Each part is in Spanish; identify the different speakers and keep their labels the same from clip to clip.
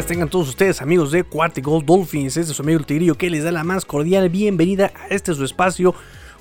Speaker 1: Tengan todos ustedes amigos de Cuarta Gold Dolphins. Este es su amigo el Tigrillo que les da la más cordial bienvenida a este su espacio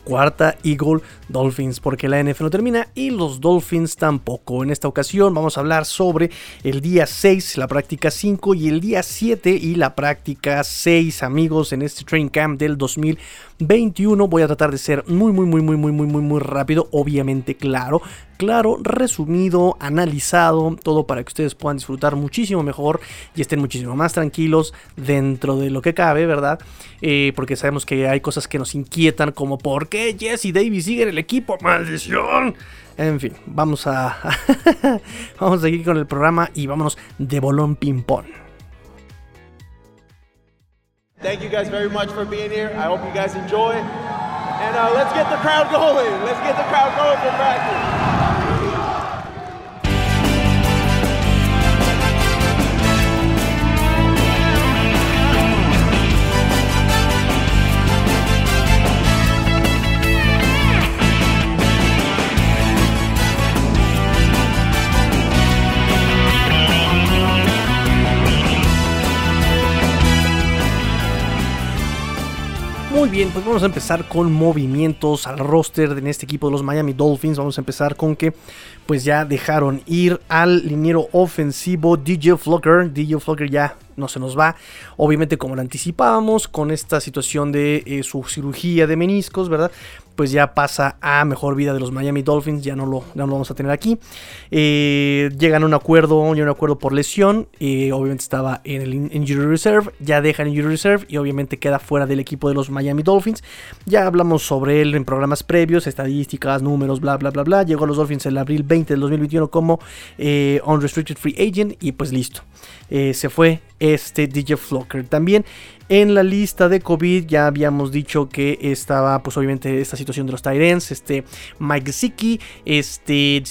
Speaker 1: Cuarta Eagle Dolphins, porque la NFL no termina y los Dolphins tampoco. En esta ocasión vamos a hablar sobre el día 6, la práctica 5 y el día 7 y la práctica 6, amigos, en este Train Camp del 2021. Voy a tratar de ser muy, muy, muy, muy, muy, muy, muy rápido, obviamente, claro claro, resumido, analizado, todo para que ustedes puedan disfrutar muchísimo mejor y estén muchísimo más tranquilos dentro de lo que cabe, ¿verdad? Eh, porque sabemos que hay cosas que nos inquietan como ¿por qué Jesse Davis sigue en el equipo? ¡Maldición! En fin, vamos a, vamos a seguir con el programa y vámonos de bolón ping-pong.
Speaker 2: Thank you guys very much for being here. I hope you guys enjoy. And uh, let's get the crowd going. Let's get the crowd going for practice.
Speaker 1: Muy bien, pues vamos a empezar con movimientos al roster en este equipo de los Miami Dolphins. Vamos a empezar con que pues ya dejaron ir al liniero ofensivo DJ Flocker. DJ Flocker ya no se nos va. Obviamente, como lo anticipábamos, con esta situación de eh, su cirugía de meniscos, ¿verdad? Pues ya pasa a mejor vida de los Miami Dolphins, ya no lo, vamos a tener aquí. Eh, llegan a un acuerdo, ya un acuerdo por lesión. Eh, obviamente estaba en el Injury Reserve, ya deja el Injury Reserve y obviamente queda fuera del equipo de los Miami Dolphins. Ya hablamos sobre él en programas previos, estadísticas, números, bla, bla, bla, bla. Llegó a los Dolphins el abril 20 del 2021 como Unrestricted Free Agent y pues listo. Se fue este DJ Flocker. También en la lista de COVID ya habíamos dicho que estaba pues obviamente esta situación de los Tyrants, este Mike Zicki, este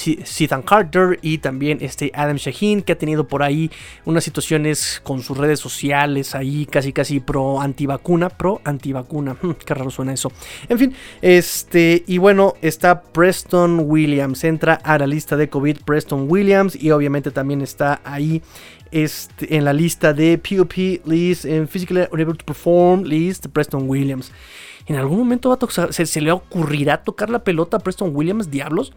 Speaker 1: Carter y también este Adam Shaheen que ha tenido por ahí unas situaciones con sus redes sociales ahí casi casi pro antivacuna, pro antivacuna, hmm, qué raro suena eso. En fin, este y bueno, está Preston Williams, entra a la lista de COVID Preston Williams y obviamente también está ahí este, en la lista de POP list, en Physically Unable to Perform list, Preston Williams. En algún momento va a tocar, se, se, le ocurrirá tocar la pelota a Preston Williams, diablos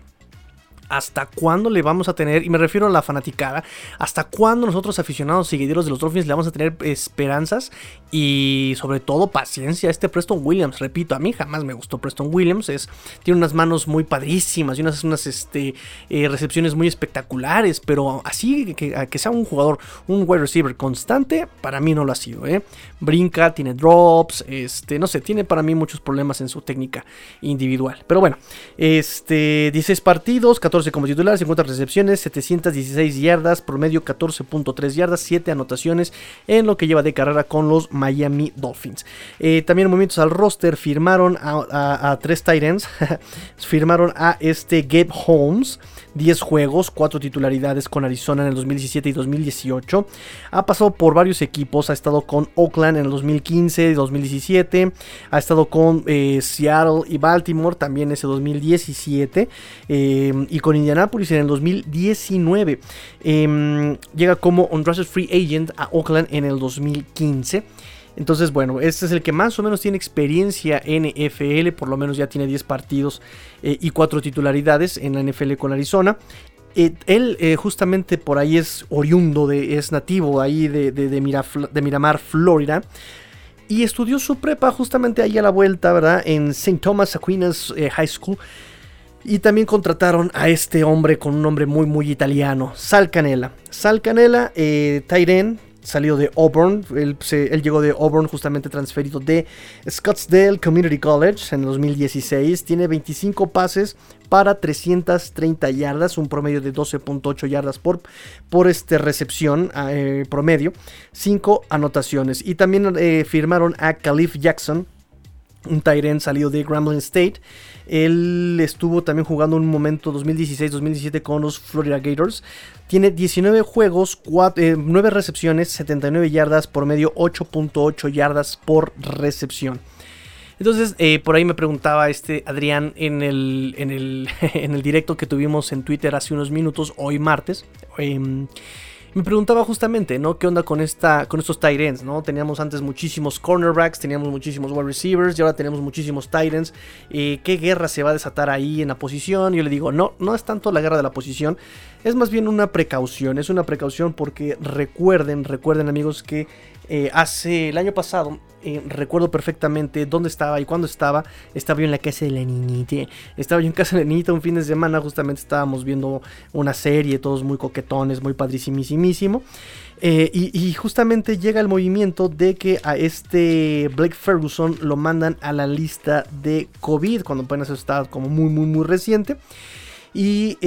Speaker 1: hasta cuándo le vamos a tener, y me refiero a la fanaticada, hasta cuándo nosotros aficionados seguidores de los Dolphins le vamos a tener esperanzas y sobre todo paciencia este Preston Williams. Repito, a mí jamás me gustó Preston Williams, es, tiene unas manos muy padrísimas y unas, unas este, eh, recepciones muy espectaculares, pero así que, que, sea un jugador, un wide receiver constante, para mí no lo ha sido. ¿eh? Brinca, tiene drops, este, no sé, tiene para mí muchos problemas en su técnica individual. Pero bueno, este, 16 partidos, 14 como titular, 50 recepciones, 716 yardas, promedio 14.3 yardas, 7 anotaciones en lo que lleva de carrera con los Miami Dolphins. Eh, también movimientos al roster, firmaron a, a, tres Titans, firmaron a este Gabe Holmes. 10 juegos, 4 titularidades con Arizona en el 2017 y 2018. Ha pasado por varios equipos, ha estado con Oakland en el 2015 y 2017, ha estado con eh, Seattle y Baltimore también ese 2017 eh, y con Indianapolis en el 2019. Em, llega como undrafted free agent a Oakland en el 2015. Entonces, bueno, este es el que más o menos tiene experiencia en NFL, por lo menos ya tiene 10 partidos eh, y 4 titularidades en la NFL con Arizona. Eh, él eh, justamente por ahí es oriundo, de, es nativo ahí de, Miramar, Florida. Y estudió su prepa justamente ahí a la vuelta, ¿verdad? En St. Thomas Aquinas High School. Y también contrataron a este hombre con un nombre muy, muy italiano, Sal Canela. Sal Canela, eh, Tyren, salido de Auburn. Él, llegó de Auburn justamente transferido de Scottsdale Community College en el 2016. Tiene 25 pases para 330 yardas, un promedio de 12.8 yardas por, por este recepción eh, promedio. 5 anotaciones. Y también eh, firmaron a Caliph Jackson, un Tyrant salido de Grambling State. Él estuvo también jugando un momento 2016-2017 con los Florida Gators. Tiene 19 juegos, 9 eh, recepciones, 79 yardas por medio, 8.8 yardas por recepción. Entonces, eh, por ahí me preguntaba este Adrián en el, en, el, en el directo que tuvimos en Twitter hace unos minutos, hoy martes. Em, Me preguntaba justamente, ¿no? ¿Qué onda con, esta, con estos tight ends, ¿no? Teníamos antes muchísimos cornerbacks, teníamos muchísimos wide receivers y ahora tenemos muchísimos tight ends. Eh, ¿Qué guerra se va a desatar ahí en la posición? Yo le digo, no, no es tanto la guerra de la posición, es más bien una precaución. Es una precaución porque recuerden, recuerden amigos que eh, hace el año pasado, eh, recuerdo perfectamente dónde estaba y cuándo estaba. Estaba yo en la casa de la niñita. Estaba yo en casa de la niñita un fin de semana. Justamente estábamos viendo una serie, todos muy coquetones, muy padrísimísimo. Eh, y, justamente llega el movimiento de que a este Blake Ferguson lo mandan a la lista de COVID, cuando apenas está como muy, muy, muy reciente. Y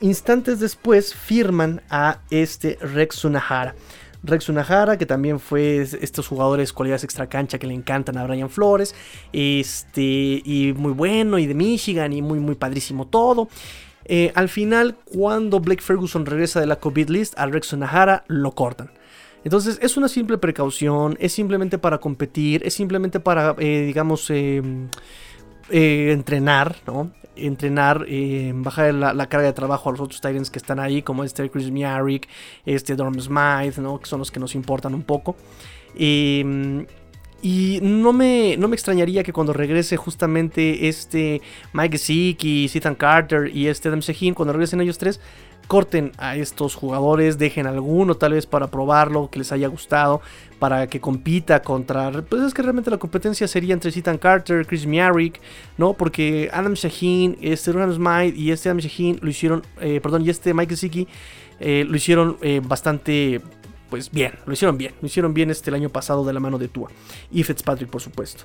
Speaker 1: instantes después firman a este Rex Sunahara. Rex Unahara, que también fue estos jugadores cualidades extra cancha que le encantan a Brian Flores. Este, y muy bueno, y de Michigan, y muy, muy padrísimo todo. Eh, al final, cuando Blake Ferguson regresa de la COVID list, a Rex Unahara lo cortan. Entonces es una simple precaución, es simplemente para competir, es simplemente para, eh, digamos, em, eh, entrenar, ¿no? Entrenar, eh, bajar la, carga de trabajo a los otros Titans que están ahí, como este Chris Miaric, este Dorm Smythe, ¿no? que son los que nos importan un poco. Em, y no me, no me extrañaría que cuando regrese justamente este Mike y Ethan Carter y este Adam cuando regresen ellos tres, corten a estos jugadores, dejen alguno tal vez para probarlo, que les haya gustado, para que compita contra... Pues es que realmente la competencia sería entre Ethan Carter, Chris Miaric, ¿no? Porque Adam Shaheen, este Ron Smythe y este Adam Shaheen lo hicieron, eh, perdón, y este Mike Gesicki eh, lo hicieron eh, bastante pues bien, lo hicieron bien, lo hicieron bien este el año pasado de la mano de Tua y Fitzpatrick por supuesto.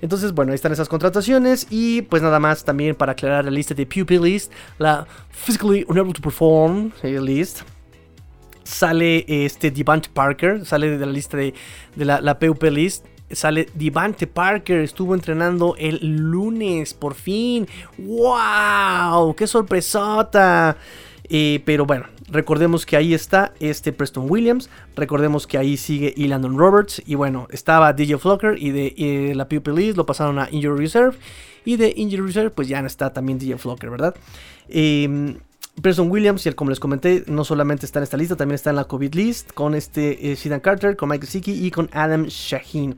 Speaker 1: Entonces, bueno, ahí están esas contrataciones y pues nada más también para aclarar la lista de Pupil List, la Physically Unable to Perform eh, List. Sale este Devante Parker, sale de la lista de, la, la PUP List sale Devante Parker, estuvo entrenando el lunes, por fin. ¡Wow! ¡Qué sorpresota! Eh, pero bueno, recordemos que ahí está este Preston Williams. Recordemos que ahí sigue y Landon Roberts. Y bueno, estaba DJ Flocker y de la Pupil lo pasaron a Injury Reserve. Y de Injury Reserve, pues ya está también DJ Flocker, ¿verdad? Eh, Preston Williams, y como les comenté, no solamente está en esta lista, también está en la COVID list con este eh, Carter, con Mike Siki y con Adam Shaheen.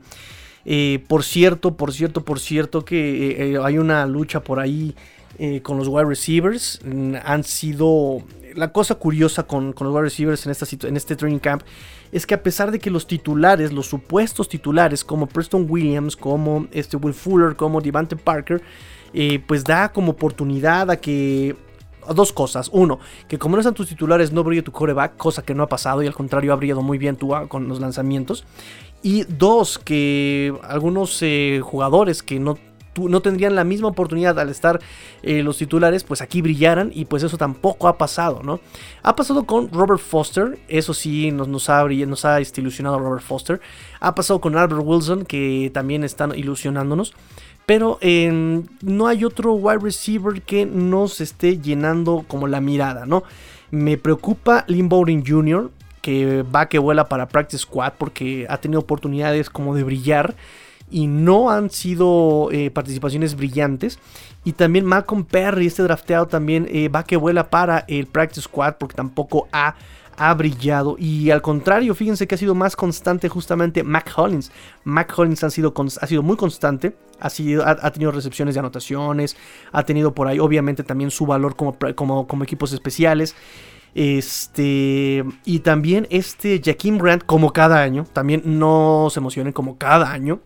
Speaker 1: Eh, por cierto, por cierto, por cierto que hay una lucha por ahí eh, con los wide receivers. Mm, han sido. La cosa curiosa con, los wide receivers en, esta, en este training camp es que a pesar de que los titulares, los supuestos titulares, como Preston Williams, como este Will Fuller, como Devante Parker, eh, pues da como oportunidad a que dos cosas. Uno, que como no están tus titulares, no brille tu coreback, cosa que no ha pasado y al contrario ha brillado muy bien tú con los lanzamientos. Y dos, que algunos eh, jugadores que no no tendrían la misma oportunidad al estar eh, los titulares, pues aquí brillaran y pues eso tampoco ha pasado, ¿no? Ha pasado con Robert Foster, eso sí nos, nos ha, nos ha este, ilusionado Robert Foster. Ha pasado con Albert Wilson, que también están ilusionándonos. Pero em, no hay otro wide receiver que nos esté llenando como la mirada, ¿no? Me preocupa Lynn Bowden Jr., que va que vuela para Practice Squad porque ha tenido oportunidades como de brillar y no han sido eh, participaciones brillantes. Y también Malcolm Perry, este drafteado también eh, va que vuela para el Practice Squad porque tampoco ha, ha brillado. Y al contrario, fíjense que ha sido más constante justamente Mac Hollins. Mac Hollins ha sido, ha sido muy constante. Ha, sido, ha, tenido recepciones de anotaciones. Ha tenido por ahí obviamente también su valor como, como, equipos especiales. Este. Y también este Jaquim Grant, como cada año. También no se emocionen, como cada año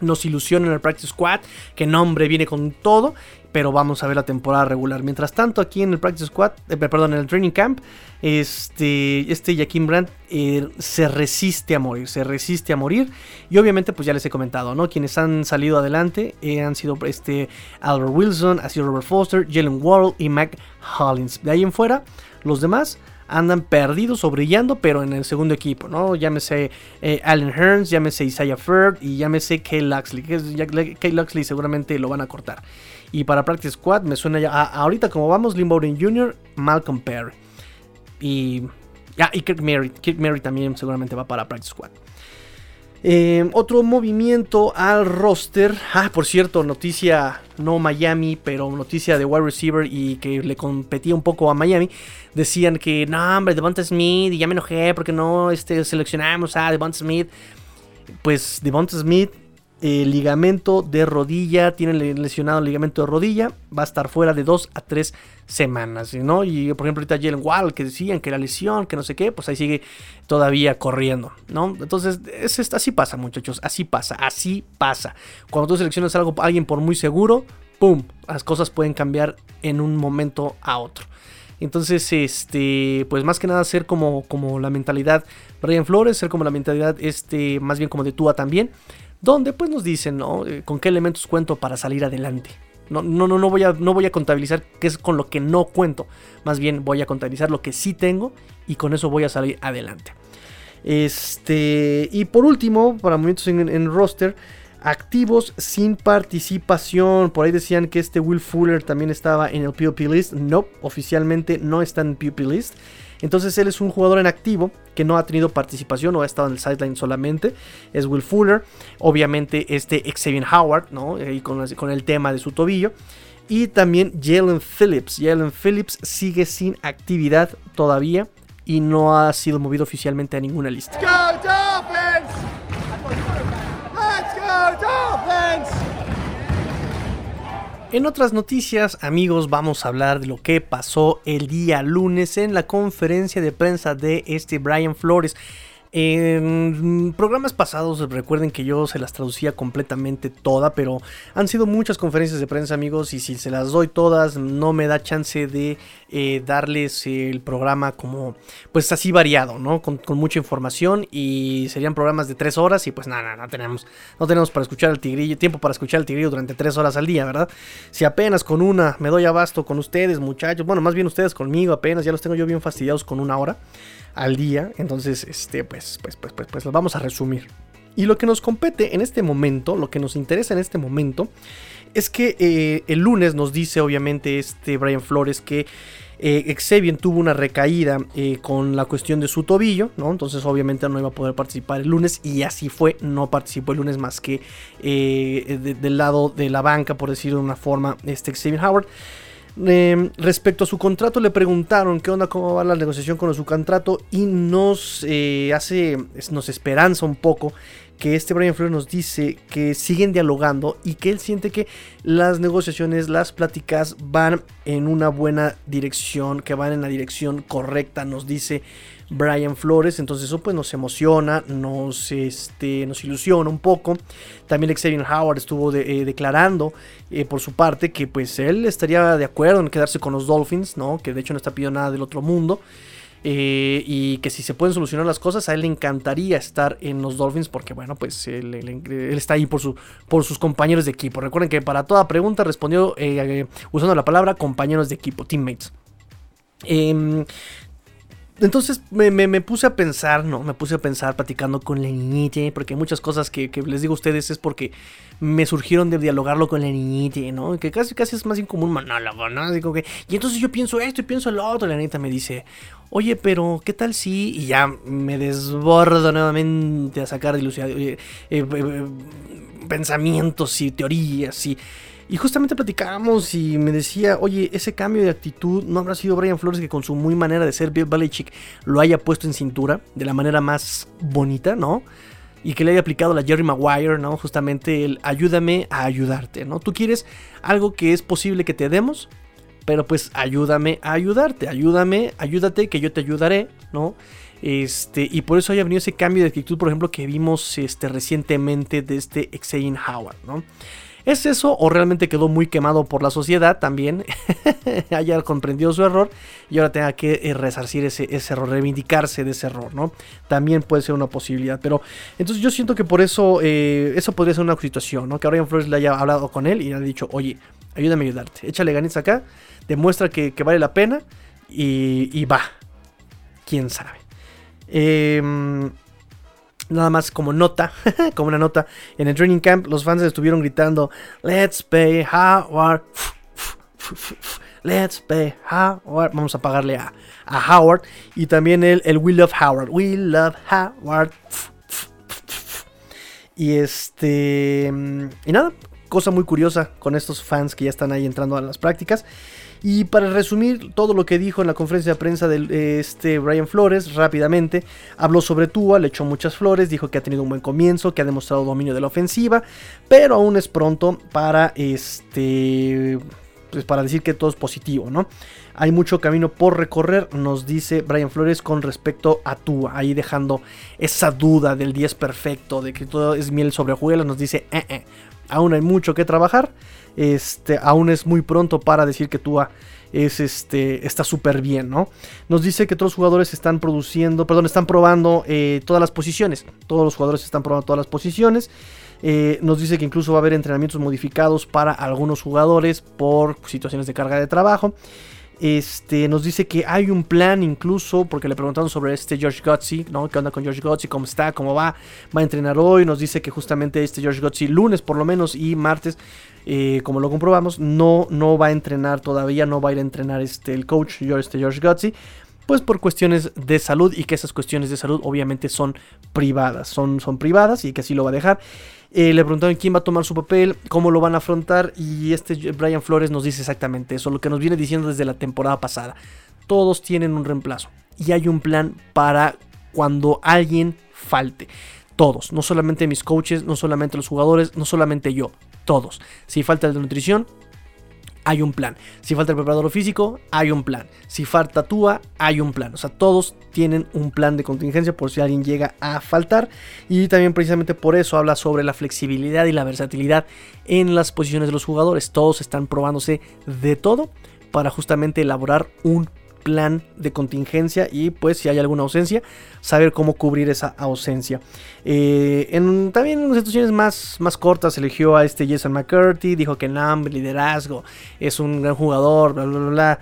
Speaker 1: nos ilusiona en el Practice Squad, que nombre viene con todo, pero vamos a ver la temporada regular. Mientras tanto, aquí en el Practice Squad, eh, perdón, en el Training Camp, este, este Jaquim Brandt eh, se resiste a morir, se resiste a morir. Y obviamente, pues ya les he comentado, ¿no? Quienes han salido adelante eh, han sido este Albert Wilson, ha sido Robert Foster, Jalen Ward y Mac Hollins. De ahí en fuera, los demás andan perdidos o brillando, pero en el segundo equipo, ¿no? Llámese eh, Allen Hearns, llámese Isaiah Ferd y llámese Kay Luxley. Kay Luxley seguramente lo van a cortar. Y para Practice Squad me suena ya. ahorita, como vamos, Lynn Bowden Jr., Malcolm Perry. Y. y Kirk Mary. Kirk Mary también seguramente va para Practice Squad. Eh, otro movimiento al roster. Ah, por cierto, noticia no Miami, pero noticia de wide receiver y que le competía un poco a Miami. Decían que no, hombre, Devonta Smith, y ya me enojé porque no este, seleccionamos a Devonta Smith. Pues Devonta Smith el ligamento de rodilla, tiene lesionado el ligamento de rodilla, va a estar fuera de 2 a 3 semanas, ¿no? Y por ejemplo ahorita Jalen Wall, que decían que la lesión, que no sé qué, pues ahí sigue todavía corriendo, ¿no? Entonces, es, así pasa muchachos, así pasa, así pasa. Cuando tú seleccionas algo, alguien por muy seguro, ¡pum! Las cosas pueden cambiar en un momento a otro. Entonces, este, pues más que nada ser como, como la mentalidad Brian Flores, ser como la mentalidad, este, más bien como de Tua también donde pues nos dicen, ¿no? Eh, con qué elementos cuento para salir adelante. No, no, no, no, voy a, no voy a contabilizar qué es con lo que no cuento. Más bien voy a contabilizar lo que sí tengo y con eso voy a salir adelante. Este, y por último, para momentos en, roster, activos sin participación. Por ahí decían que este Will Fuller también estaba en el POP list. No, oficialmente no está en POP list. Entonces él es un jugador en activo que no ha tenido participación o ha estado en el sideline solamente. Es Will Fuller. Obviamente este Xavier Howard, ¿no? Y con, con el tema de su tobillo. Y también Jalen Phillips. Jalen Phillips sigue sin actividad todavía y no ha sido movido oficialmente a ninguna lista. En otras noticias, amigos, vamos a hablar de lo que pasó el día lunes en la conferencia de prensa de este Brian Flores. En programas pasados recuerden que yo se las traducía completamente toda, pero han sido muchas conferencias de prensa amigos y si se las doy todas no me da chance de eh, darles el programa como pues así variado, ¿no? Con, mucha información y serían programas de tres horas y pues nada, no tenemos, no tenemos para escuchar al tigrillo, tiempo para escuchar al tigrillo durante tres horas al día, ¿verdad? Si apenas con una me doy abasto con ustedes muchachos, bueno más bien ustedes conmigo apenas, ya los tengo yo bien fastidiados con una hora al día. Entonces, este, pues, pues, pues, pues, pues lo vamos a resumir. Y lo que nos compete en este momento, lo que nos interesa en este momento, es que eh, el lunes nos dice, obviamente, este Brian Flores que eh, Xavier tuvo una recaída eh, con la cuestión de su tobillo, ¿no? Entonces, obviamente, no iba a poder participar el lunes, y así fue, no participó el lunes más que del lado de la banca, por decirlo de una forma, este Xavier Howard. Em, respecto a su contrato, le preguntaron qué onda, cómo va la negociación con su contrato y nos eh, hace, nos esperanza un poco que este Brian Flores nos dice que siguen dialogando y que él siente que las negociaciones, las pláticas van en una buena dirección, que van en la dirección correcta, nos dice Brian Flores. Entonces eso pues nos emociona, nos, este, nos ilusiona un poco. También Xavier Howard estuvo eh, declarando eh, por su parte que pues él estaría de acuerdo en quedarse con los Dolphins, ¿no? Que de hecho no está pidiendo nada del otro mundo. Eh, y que si se pueden solucionar las cosas, a él le encantaría estar en los Dolphins porque, bueno, pues él, está ahí por, su, por sus compañeros de equipo. Recuerden que para toda pregunta respondió usando la palabra compañeros de equipo, teammates. Em, entonces me, puse a pensar, ¿no? Me puse a pensar platicando con la niñita, porque muchas cosas que, les digo a ustedes es porque me surgieron de dialogarlo con la niñita, ¿no? Que casi, casi es más un monólogo, ¿no? Digo que, y entonces yo pienso esto y pienso lo otro. La niñita me dice, oye, pero ¿qué tal si? Y ya me desbordo nuevamente a sacar de eh, eh, eh, pensamientos y teorías y y justamente platicábamos y me decía, oye, ese cambio de actitud no habrá sido Brian Flores que con su muy manera de ser Bill Belichick lo haya puesto en cintura de la manera más bonita, ¿no? Y que le haya aplicado la Jerry Maguire, ¿no? Justamente el ayúdame a ayudarte, ¿no? Tú quieres algo que es posible que te demos, pero pues ayúdame a ayudarte, ayúdame, ayúdate que yo te ayudaré, ¿no? Este, y por eso haya venido ese cambio de actitud, por ejemplo, que vimos este, recientemente de este Xavier Howard, ¿no? ¿Es eso o realmente quedó muy quemado por la sociedad también? haya comprendido su error y ahora tenga que eh, resarcir ese, error, reivindicarse de ese error, ¿no? También puede ser una posibilidad. Pero entonces yo siento que por eso, eh, eso podría ser una situación, ¿no? Que Brian Flores le haya hablado con él y le haya dicho, oye, ayúdame a ayudarte, échale ganitas acá, demuestra que, vale la pena y, y va. Quién sabe. Eh, Nada más como nota, como una nota, en el training camp los fans estuvieron gritando, Let's pay Howard, Let's pay Howard. Vamos a pagarle a, Howard. Y también el, el We Love Howard, We Love Howard. Y este. Y nada, cosa muy curiosa con estos fans que ya están ahí entrando a las prácticas. Y para resumir todo lo que dijo en la conferencia de prensa de este Brian Flores, rápidamente, habló sobre Tua, le echó muchas flores, dijo que ha tenido un buen comienzo, que ha demostrado dominio de la ofensiva, pero aún es pronto para este pues para decir que todo es positivo, ¿no? Hay mucho camino por recorrer, nos dice Brian Flores con respecto a Tua, ahí dejando esa duda del 10 perfecto, de que todo es miel sobre hojuelas, nos dice, eh, eh, aún hay mucho que trabajar, este, aún es muy pronto para decir que Tua es este, está súper bien, ¿no? Nos dice que todos los jugadores están produciendo, perdón, están probando eh, todas las posiciones, todos los jugadores están probando todas las posiciones. Eh, nos dice que incluso va a haber entrenamientos modificados para algunos jugadores por situaciones de carga de trabajo. Este, nos dice que hay un plan incluso, porque le preguntaron sobre este George Gotzi, ¿no? ¿Qué onda con George Gotzi? ¿Cómo está? ¿Cómo va? Va a entrenar hoy. Nos dice que justamente este George Gotzi, lunes por lo menos y martes, eh, como lo comprobamos, no, no va a entrenar todavía, no va a ir a entrenar este, el coach este George Gotzi pues por cuestiones de salud y que esas cuestiones de salud obviamente son privadas, son, son privadas y que así lo va a dejar. Eh, le preguntaron quién va a tomar su papel, cómo lo van a afrontar y este Brian Flores nos dice exactamente eso, lo que nos viene diciendo desde la temporada pasada. Todos tienen un reemplazo y hay un plan para cuando alguien falte. Todos, no solamente mis coaches, no solamente los jugadores, no solamente yo, todos. Si falta el de nutrición, hay un plan. Si falta el preparador físico, hay un plan. Si falta Tua, hay un plan. O sea, todos tienen un plan de contingencia por si alguien llega a faltar. Y también precisamente por eso habla sobre la flexibilidad y la versatilidad en las posiciones de los jugadores. Todos están probándose de todo para justamente elaborar un plan de contingencia y pues si hay alguna ausencia, saber cómo cubrir esa ausencia. Eh, en, también en situaciones más, más cortas eligió a este Jason McCurdy, dijo que Nam, liderazgo, es un gran jugador, bla, bla, bla,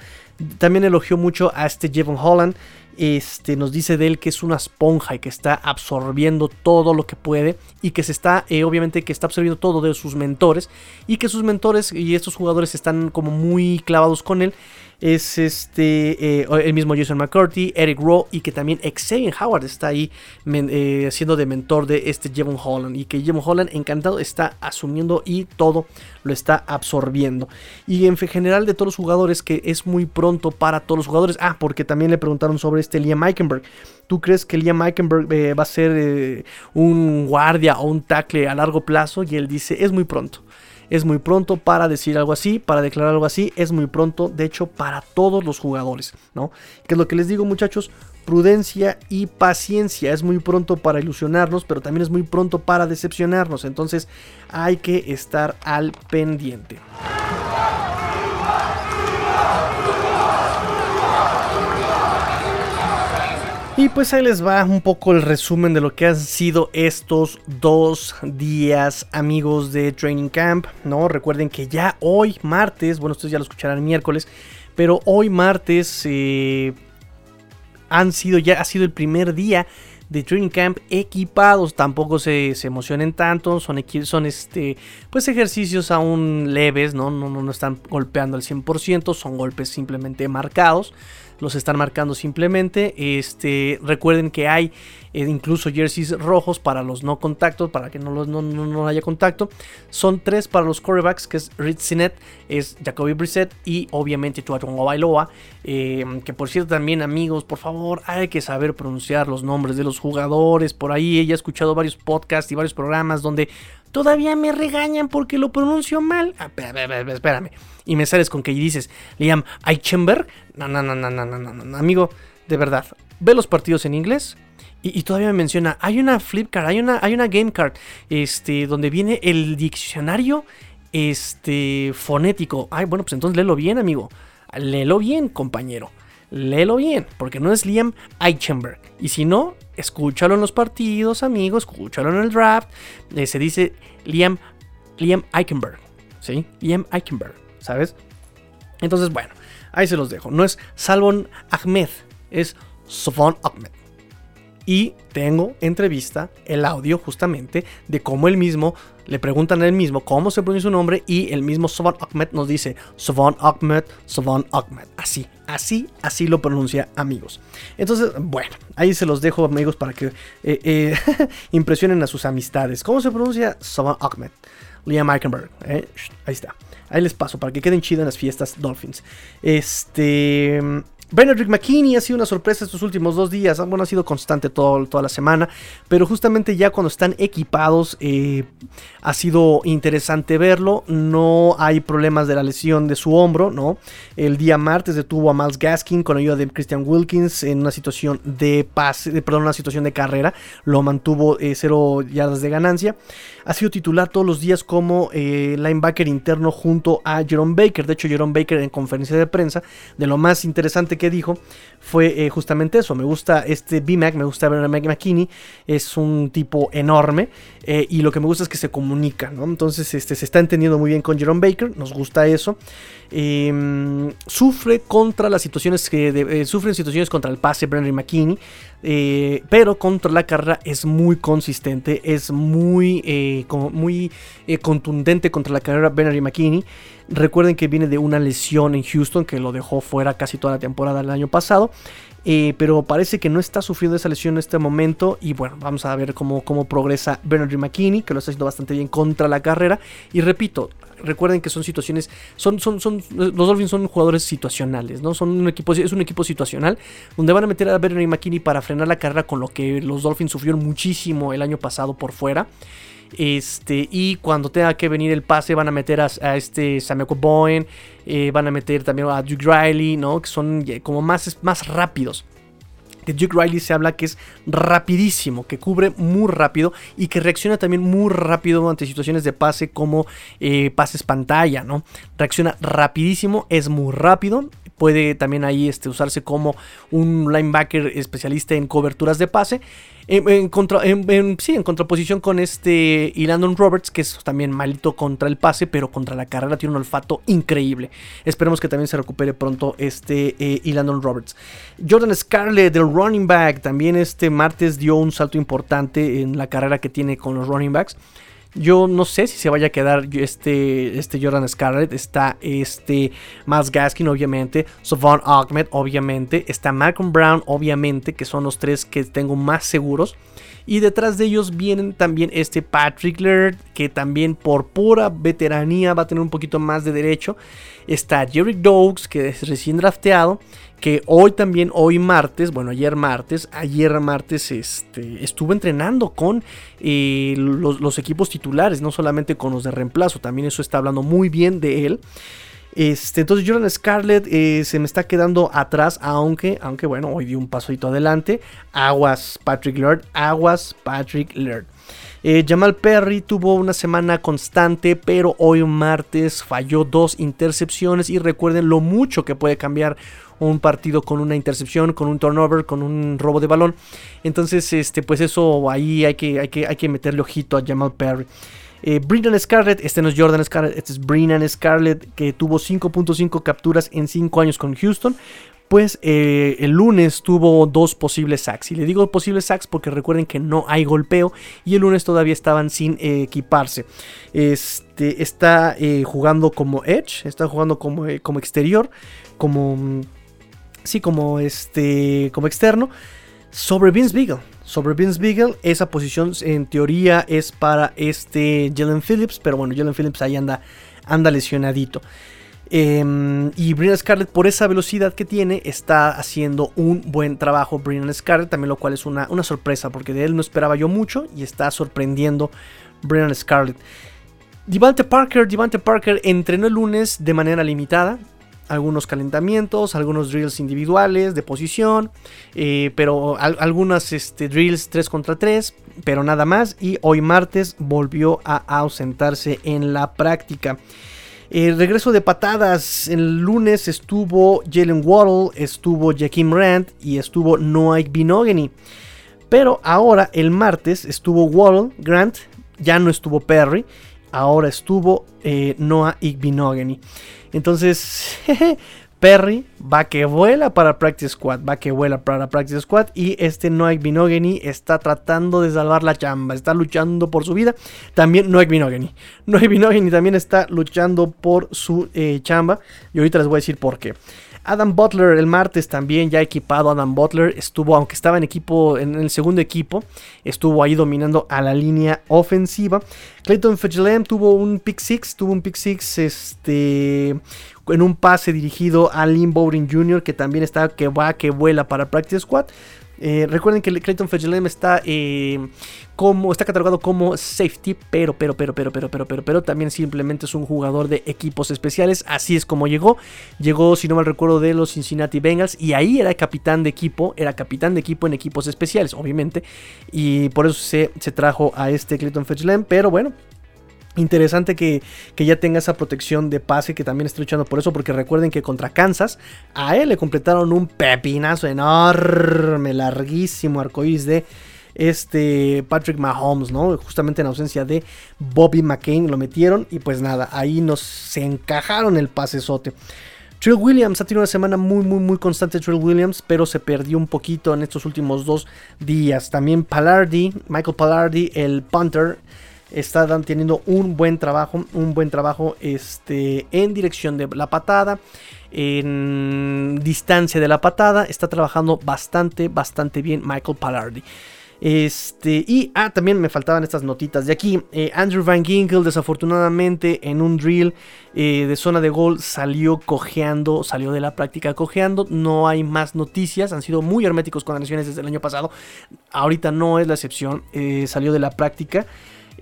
Speaker 1: También elogió mucho a este Jevon Holland. Este, nos dice de él que es una esponja y que está absorbiendo todo lo que puede y que se está, eh, obviamente, que está absorbiendo todo de sus mentores y que sus mentores y estos jugadores están como muy clavados con él es este eh, el mismo Jason McCarthy, Eric Rowe y que también Xavier Howard está ahí eh, siendo de mentor de este Jevon Holland y que Jevon Holland encantado está asumiendo y todo lo está absorbiendo y en general de todos los jugadores que es muy pronto para todos los jugadores ah porque también le preguntaron sobre este Liam Eikenberg ¿Tú crees que Liam Eikenberg eh, va a ser un guardia o un tackle a largo plazo? Y él dice, es muy pronto. Es muy pronto para decir algo así, para declarar algo así. Es muy pronto, de hecho, para todos los jugadores, ¿no? Que es lo que les digo, muchachos. Prudencia y paciencia. Es muy pronto para ilusionarnos, pero también es muy pronto para decepcionarnos. Entonces hay que estar al pendiente. Y pues ahí les va un poco el resumen de lo que han sido estos dos días, amigos de Training Camp, ¿no? Recuerden que ya hoy, martes, bueno, ustedes ya lo escucharán miércoles, pero hoy martes eh, han sido, ya ha sido el primer día de Training Camp equipados. Tampoco se, emocionen tanto. Son, son este, pues ejercicios aún leves, ¿no? No, no, no están golpeando al 100%. Son golpes simplemente marcados los están marcando simplemente. Este, recuerden que hay eh, incluso jerseys rojos para los no contactos, para que no, los, no, haya contacto. Son tres para los corebacks, que es Rich Sinet, es Jacoby Brissett y obviamente Tuatongo Bailoa. Eh, que por cierto también amigos, por favor, hay que saber pronunciar los nombres de los jugadores. Por ahí he escuchado varios podcasts y varios programas donde todavía me regañan porque lo pronuncio mal. Ah, espérame. Y me sales con que dices, Liam Eichenberg. No, no, no, no, no, no, no, amigo, de verdad. Ve los partidos en inglés. Y, todavía me menciona, hay una flip card, hay una, hay una game card, este, donde viene el diccionario, este, fonético. Ay, bueno, pues entonces léelo bien, amigo. Léelo bien, compañero léelo bien, porque no es Liam Eichenberg. Y si no, escúchalo en los partidos, amigos, escúchalo en el draft. Eh, se dice Liam, Liam Eichenberg, ¿sí? Liam Eichenberg, ¿sabes? Entonces, bueno, ahí se los dejo. No es Salvon Ahmed, es Sofon Ahmed. Y tengo entrevista, el audio justamente, de cómo él mismo, le preguntan a él mismo cómo se pronuncia su nombre y el mismo Savon Ahmed nos dice Savon Ahmed, Savon Ahmed. Así, así, así lo pronuncia amigos. Entonces, bueno, ahí se los dejo amigos para que eh, eh, impresionen a sus amistades. ¿Cómo se pronuncia Savon Ahmed? Liam Eikenberg. ¿eh? Ahí está. Ahí les paso para que queden chidas en las fiestas Dolphins. Este. Benedict McKinney ha sido una sorpresa estos últimos dos días. Bueno, ha sido constante todo, toda la semana. Pero justamente ya cuando están equipados, eh, ha sido interesante verlo. No hay problemas de la lesión de su hombro, ¿no? El día martes detuvo a Miles Gaskin con ayuda de Christian Wilkins en una situación de pase, perdón, una situación de carrera. Lo mantuvo eh, cero yardas de ganancia. Ha sido titular todos los días como eh, linebacker interno junto a Jerome Baker. De hecho, Jerome Baker en conferencia de prensa, de lo más interesante que dijo fue eh, justamente eso. Me gusta este B-Mac, me gusta ver a McKinney, es un tipo enorme eh, y lo que me gusta es que se comunica, ¿no? Entonces este, se está entendiendo muy bien con Jerome Baker, nos gusta eso. Em, sufre contra las situaciones que eh, sufren situaciones contra el pase Brendan McKinney, pero contra la carrera es muy consistente, es muy, muy contundente contra la carrera Brendan McKinney. Recuerden que viene de una lesión en Houston que lo dejó fuera casi toda la temporada del año pasado. Eh, pero parece que no está sufriendo esa lesión en este momento. Y bueno, vamos a ver cómo, cómo progresa Bernard McKinney, que lo está haciendo bastante bien contra la carrera. Y repito, recuerden que son situaciones, son, son, son, los Dolphins son jugadores situacionales, ¿no? Son un equipo, es un equipo situacional, donde van a meter a Bernard McKinney para frenar la carrera con lo que los Dolphins sufrieron muchísimo el año pasado por fuera. Este, y cuando tenga que venir el pase, van a meter a, este Samuel Bowen, eh, van a meter también a Duke Riley, ¿no? Que son como más, más rápidos. De Duke Riley se habla que es rapidísimo, que cubre muy rápido y que reacciona también muy rápido ante situaciones de pase como eh, pases pantalla, ¿no? Reacciona rapidísimo, es muy rápido, puede también ahí este, usarse como un linebacker especialista en coberturas de pase en, sí, en contraposición con este Landon Roberts, que es también malito contra el pase, pero contra la carrera tiene un olfato increíble. Esperemos que también se recupere pronto este eh, Roberts. Jordan Scarlett, del running back, también este martes dio un salto importante en la carrera que tiene con los running backs. Yo no sé si se vaya a quedar este, este Jordan Scarlett. Está este Miles Gaskin, obviamente. Savon Ahmed, obviamente. Está Malcolm Brown, obviamente. Que son los tres que tengo más seguros. Y detrás de ellos vienen también este Patrick Laird, que también por pura veteranía va a tener un poquito más de derecho. Está Jerry Dogs, que es recién drafteado que hoy también, hoy martes, bueno, ayer martes, ayer martes este, estuvo entrenando con eh, los, equipos titulares, no solamente con los de reemplazo, también eso está hablando muy bien de él. Este, entonces Jordan Scarlett eh, se me está quedando atrás, aunque, aunque bueno, hoy dio un pasito adelante. Aguas Patrick Laird, aguas Patrick Laird. Eh, Jamal Perry tuvo una semana constante, pero hoy martes falló dos intercepciones y recuerden lo mucho que puede cambiar un partido con una intercepción, con un turnover, con un robo de balón. Entonces, este, pues eso ahí hay que, hay que, hay que meterle ojito a Jamal Perry. Eh, Scarlett, este no es Jordan Scarlett, este es Brennan Scarlett, que tuvo 5.5 capturas en 5 años con Houston. Pues eh, el lunes tuvo dos posibles sacks. Y le digo posibles sacks porque recuerden que no hay golpeo. Y el lunes todavía estaban sin equiparse. Este, está eh, jugando como edge, está jugando como, eh, como exterior, como sí, como este, como externo, sobre Vince Beagle. Sobre Vince Beagle, esa posición en teoría es para este Jalen Phillips, pero bueno, Jalen Phillips ahí anda, anda lesionadito. Em, y Brian Scarlett, por esa velocidad que tiene, está haciendo un buen trabajo. Brian Scarlett, también lo cual es una, una sorpresa, porque de él no esperaba yo mucho y está sorprendiendo Brian Scarlett. Devante Parker, Devante Parker entrenó el lunes de manera limitada algunos calentamientos, algunos drills individuales de posición, eh, pero algunas este, drills 3 contra 3, pero nada más. Y hoy martes volvió a ausentarse en la práctica. El regreso de patadas. El lunes estuvo Jalen Waddle, estuvo Jaquim Rand y estuvo Noah Binogany. Pero ahora el martes estuvo Waddle, Grant, ya no estuvo Perry, ahora estuvo eh, Noah Igbinogany. Entonces, Perry va que vuela para Practice Squad, va que vuela para Practice Squad y este Noek Binogany está tratando de salvar la chamba, está luchando por su vida. También Noek Binogany. Noek Binogany también está luchando por su eh, chamba y ahorita les voy a decir por qué. Adam Butler el martes también ya equipado. Adam Butler estuvo, aunque estaba en equipo, en el segundo equipo, estuvo ahí dominando a la línea ofensiva. Clayton Fitzgerald tuvo un pick six, tuvo un pick six, este, en un pase dirigido a Lynn Bowden Jr. que también está que va que vuela para Practice Squad. Eh, recuerden que Clayton Fitzgerald está eh, como está catalogado como safety, pero pero pero pero pero pero pero pero también simplemente es un jugador de equipos especiales. Así es como llegó. Llegó, si no mal recuerdo, de los Cincinnati Bengals y ahí era capitán de equipo, era capitán de equipo en equipos especiales, obviamente, y por eso se, se trajo a este Clayton Fitzgerald. Pero bueno, Interesante que, ya tenga esa protección de pase que también está luchando por eso, porque recuerden que contra Kansas a él le completaron un pepinazo enorme, larguísimo arcoíris de este Patrick Mahomes, ¿no? Justamente en ausencia de Bobby McCain lo metieron y pues nada, ahí nos se encajaron el pasesote. Trill Williams ha tenido una semana muy, muy, muy constante Trill Williams, pero se perdió un poquito en estos últimos dos días. También Pallardi, Michael Pallardi, el punter, está teniendo un buen trabajo, un buen trabajo este, en dirección de la patada, en distancia de la patada, está trabajando bastante, bastante bien Michael Pallardi. Este, y ah, también me faltaban estas notitas de aquí. Eh, Andrew Van Ginkel, desafortunadamente, en un drill eh, de zona de gol, salió cojeando, salió de la práctica cojeando. No hay más noticias, han sido muy herméticos con las lesiones desde el año pasado. Ahorita no es la excepción, eh, salió de la práctica.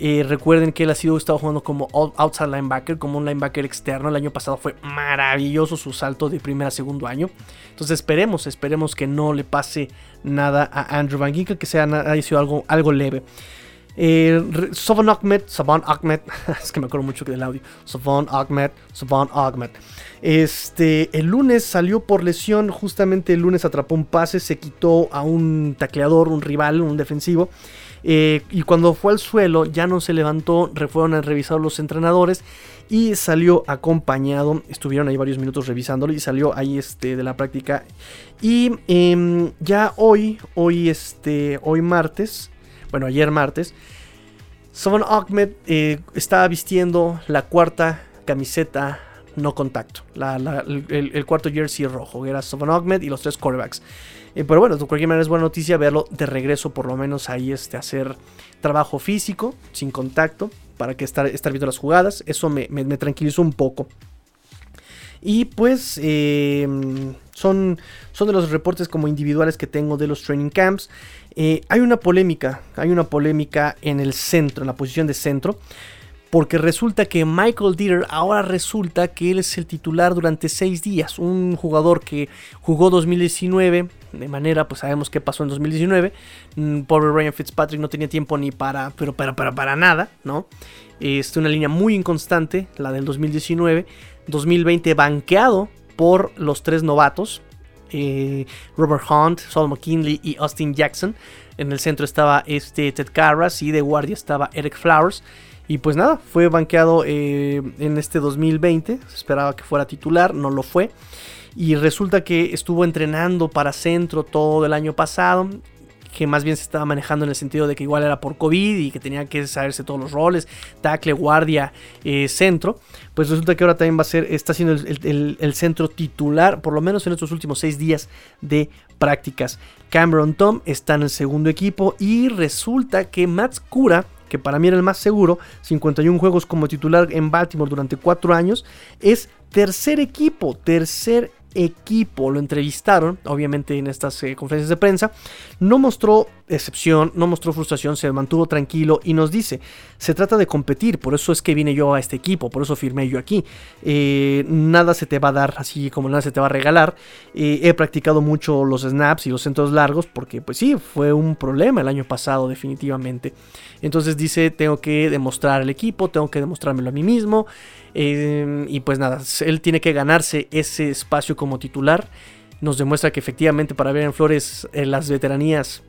Speaker 1: Eh, recuerden que él ha sido estado jugando como outside linebacker, como un linebacker externo. El año pasado fue maravilloso su salto de primer a segundo año. Entonces esperemos, esperemos que no le pase nada a Andrew Van Ginkel, que sea haya sido algo, algo leve. Eh, Savon Ahmed, Savon Ahmed, es que me acuerdo mucho del audio. Savon Ahmed, Savon Ahmed. Este, el lunes salió por lesión, justamente el lunes atrapó un pase, se quitó a un tacleador, un rival, un defensivo. Eh, y cuando fue al suelo ya no se levantó, fueron a revisar los entrenadores y salió acompañado, estuvieron ahí varios minutos revisándolo y salió ahí este, de la práctica. Y em, ya hoy, hoy, este, hoy martes, bueno ayer martes, Savon Ahmed eh, estaba vistiendo la cuarta camiseta no contacto, el, cuarto jersey rojo, era Savon Ahmed y los tres quarterbacks. Eh, pero bueno, de cualquier manera es buena noticia verlo de regreso, por lo menos ahí este, hacer trabajo físico, sin contacto, para que estar, estar viendo las jugadas. Eso me, tranquilizó un poco. Y pues em, son, son de los reportes como individuales que tengo de los training camps. Eh, hay una polémica, hay una polémica en el centro, en la posición de centro porque resulta que Michael Dieter ahora resulta que él es el titular durante seis días. Un jugador que jugó 2019 de manera, pues sabemos qué pasó en 2019. Mm, pobre Ryan Fitzpatrick no tenía tiempo ni para, pero para, para, para nada, ¿no? Es una línea muy inconstante, la del 2019. 2020 banqueado por los tres novatos. Eh, Robert Hunt, Saul McKinley y Austin Jackson. En el centro estaba este Ted Carras y de guardia estaba Eric Flowers. Y pues nada, fue banqueado eh, en este 2020. Se esperaba que fuera titular, no lo fue. Y resulta que estuvo entrenando para centro todo el año pasado. Que más bien se estaba manejando en el sentido de que igual era por COVID y que tenía que saberse todos los roles, tackle, guardia, eh, centro. Pues resulta que ahora también va a ser, está siendo el, centro titular, por lo menos en estos últimos seis días de prácticas. Cameron Tom está en el segundo equipo y resulta que Matt Cura que para mí era el más seguro, 51 juegos como titular en Baltimore durante 4 años, es tercer equipo, tercer equipo. Lo entrevistaron, obviamente, en estas eh, conferencias de prensa. No mostró excepción, no mostró frustración, se mantuvo tranquilo y nos dice, se trata de competir, por eso es que vine yo a este equipo, por eso firmé yo aquí. Eh, nada se te va a dar así como nada se te va a regalar. Eh, he practicado mucho los snaps y los centros largos porque pues sí, fue un problema el año pasado definitivamente. Entonces dice, tengo que demostrar al equipo, tengo que demostrármelo a mí mismo. Eh, y pues nada, él tiene que ganarse ese espacio como titular. Nos demuestra que efectivamente para ver en Flores las veteranías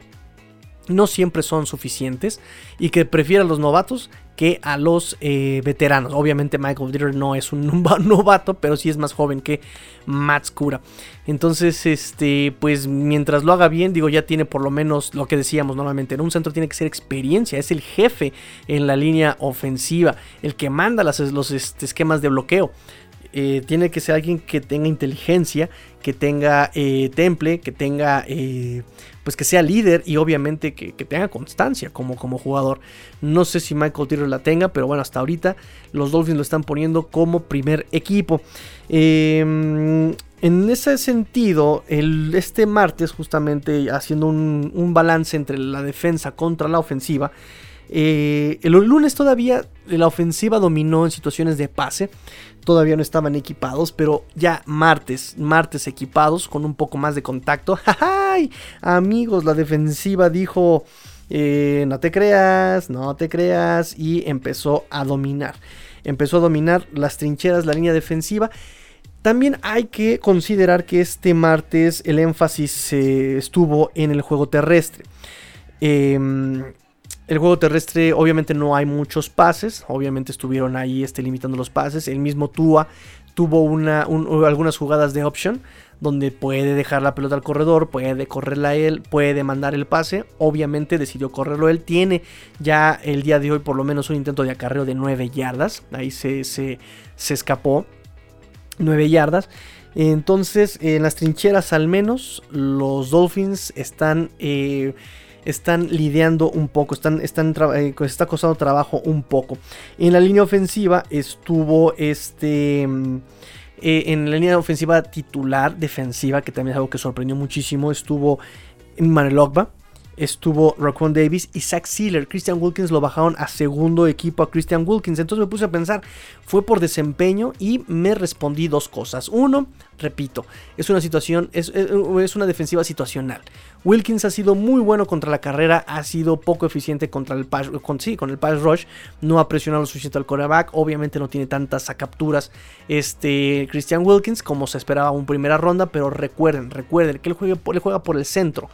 Speaker 1: no siempre son suficientes y que prefiere a los novatos que a los eh, veteranos. Obviamente Michael Dieter no es un novato, pero sí es más joven que Matt Scura. Entonces, este, pues mientras lo haga bien, digo, ya tiene por lo menos lo que decíamos normalmente. En un centro tiene que ser experiencia, es el jefe en la línea ofensiva, el que manda los este, esquemas de bloqueo. Eh, tiene que ser alguien que tenga inteligencia, que tenga eh, temple, que tenga, pues que sea líder y obviamente que, tenga constancia como, como jugador. No sé si Michael Tiro la tenga, pero bueno, hasta ahorita los Dolphins lo están poniendo como primer equipo. Em, en ese sentido, el, este martes, justamente haciendo un, un balance entre la defensa contra la ofensiva, el lunes todavía la ofensiva dominó en situaciones de pase todavía no estaban equipados, pero ya martes, martes equipados con un poco más de contacto. ¡Ay! Amigos, la defensiva dijo, eh, no te creas, no te creas, y empezó a dominar. Empezó a dominar las trincheras, la línea defensiva. También hay que considerar que este martes el énfasis estuvo en el juego terrestre. Eh, el juego terrestre, obviamente no hay muchos pases, obviamente estuvieron ahí este, limitando los pases. El mismo Tua tuvo una, algunas jugadas de option donde puede dejar la pelota al corredor, puede correrla él, puede mandar el pase. Obviamente decidió correrlo él. Tiene ya el día de hoy por lo menos un intento de acarreo de 9 yardas. Ahí se, se, escapó. 9 yardas. Entonces, en las trincheras al menos, los Dolphins están... Eh, están lidiando un poco, están, están eh, está costando trabajo un poco. En la línea ofensiva estuvo este... Mm, eh, en la línea ofensiva titular, defensiva, que también es algo que sorprendió muchísimo, estuvo Manuel Ogba, estuvo Raquan Davis y Zach Sealer. Christian Wilkins lo bajaron a segundo equipo a Christian Wilkins. Entonces me puse a pensar, fue por desempeño y me respondí dos cosas. Uno, repito, es una situación, es, es una defensiva situacional. Wilkins ha sido muy bueno contra la carrera, ha sido poco eficiente contra el pass, con, sí, con el pass rush, no ha presionado lo suficiente al coreback, obviamente no tiene tantas capturas este Christian Wilkins como se esperaba en primera ronda, pero recuerden, recuerden que él él juega por el centro.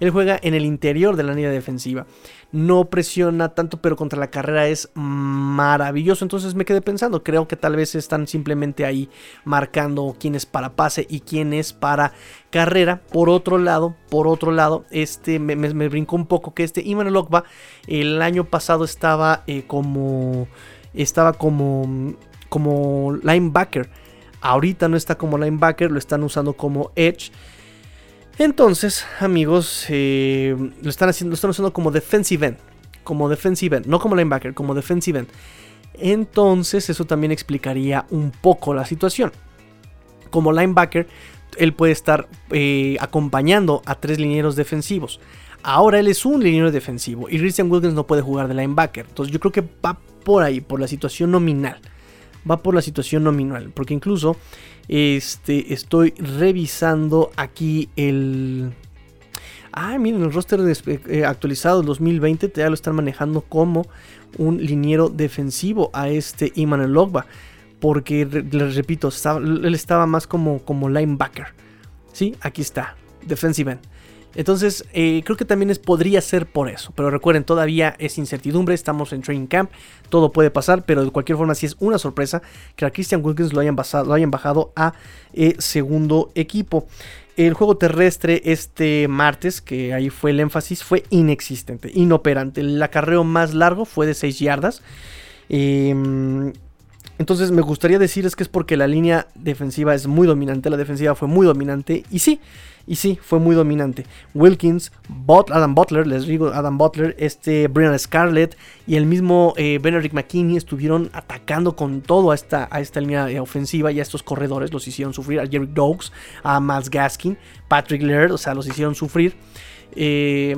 Speaker 1: Él juega en el interior de la línea defensiva. No presiona tanto, pero contra la carrera es maravilloso. Entonces me quedé pensando, creo que tal vez están simplemente ahí marcando quién es para pase y quién es para carrera. Por otro lado, por otro lado, este me, brincó un poco que este Iman Lokba el año pasado estaba eh, como estaba como como linebacker. Ahorita no está como linebacker, lo están usando como edge. Entonces, amigos, eh, lo, están haciendo, lo están usando como defensive end. Como defensive end, no como linebacker, como defensive end. Entonces, eso también explicaría un poco la situación. Como linebacker, él puede estar eh, acompañando a tres linieros defensivos. Ahora él es un liniero defensivo y Christian Wilkins no puede jugar de linebacker. Entonces yo creo que va por ahí, por la situación nominal. Va por la situación nominal. Porque incluso este, estoy revisando aquí el... Ah, miren, el roster eh, actualizado 2020 ya lo están manejando como un liniero defensivo a este Iman Logba. Porque, les repito, él estaba más como, como linebacker. Sí, aquí está, defensive end. Entonces, eh, creo que también es, podría ser por eso. Pero recuerden, todavía es incertidumbre. Estamos en training camp. Todo puede pasar. Pero de cualquier forma, sí es una sorpresa que a Christian Wilkins lo hayan, lo hayan bajado a eh, segundo equipo. El juego terrestre este martes, que ahí fue el énfasis, fue inexistente, inoperante. El acarreo más largo fue de 6 yardas. Em, entonces me gustaría decir es que es porque la línea defensiva es muy dominante, la defensiva fue muy dominante y sí, y sí, fue muy dominante. Wilkins, Adam Butler, les digo, Adam Butler, este Brian Scarlett y el mismo eh, Benedict McKinney estuvieron atacando con todo a esta, a esta línea eh, ofensiva y a estos corredores. Los hicieron sufrir. A Jerry Dogs, a Miles Gaskin, Patrick Laird, o sea, los hicieron sufrir. Eh,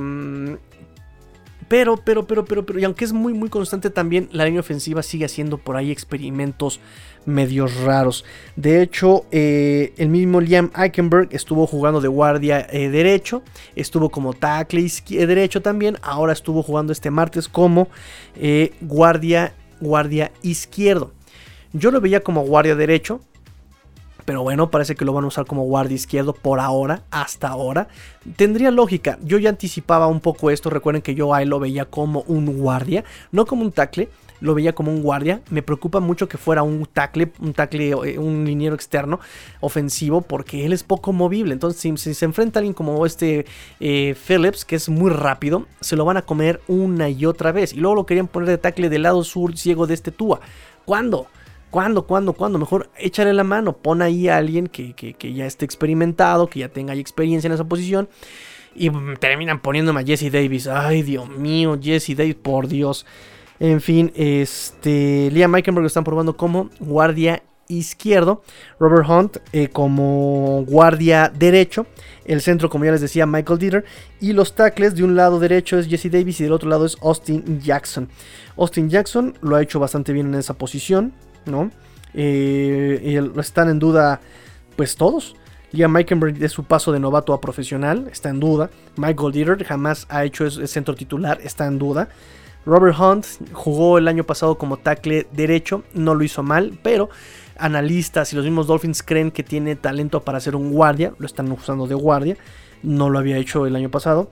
Speaker 1: pero, pero, pero, pero, pero, y aunque es muy, muy constante también, la línea ofensiva sigue haciendo por ahí experimentos medios raros. De hecho, eh, el mismo Liam Eichenberg estuvo jugando de guardia eh, derecho, estuvo como tackle eh, derecho también, ahora estuvo jugando este martes como guardia, guardia izquierdo. Yo lo veía como guardia derecho, Pero bueno, parece que lo van a usar como guardia izquierdo por ahora, hasta ahora. Tendría lógica. Yo ya anticipaba un poco esto. Recuerden que yo ahí lo veía como un guardia, no como un tackle. Lo veía como un guardia. Me preocupa mucho que fuera un tackle, un tackle, eh, un liniero externo ofensivo, porque él es poco movible. Entonces, si, se enfrenta a alguien como este eh, Phillips, que es muy rápido, se lo van a comer una y otra vez. Y luego lo querían poner de tackle del lado sur ciego de este Tua. ¿Cuándo? ¿Cuándo, cuándo, cuándo? Mejor échale la mano, pon ahí a alguien que, ya esté experimentado, que ya tenga experiencia en esa posición. Y terminan poniéndome a Jesse Davis. Ay, Dios mío, Jesse Davis, por Dios. En fin, este. Liam Meikenberg lo están probando como guardia izquierdo. Robert Hunt eh, como guardia derecho. El centro, como ya les decía, Michael Dieter. Y los tackles, de un lado derecho es Jesse Davis y del otro lado es Austin Jackson. Austin Jackson lo ha hecho bastante bien en esa posición. ¿No? Eh, y están en duda, pues todos. Liam Meikenberg de su paso de novato a profesional está en duda. Michael Dieter jamás ha hecho centro titular, está en duda. Robert Hunt jugó el año pasado como tackle derecho, no lo hizo mal, pero analistas y los mismos Dolphins creen que tiene talento para ser un guardia, lo están usando de guardia, no lo había hecho el año pasado.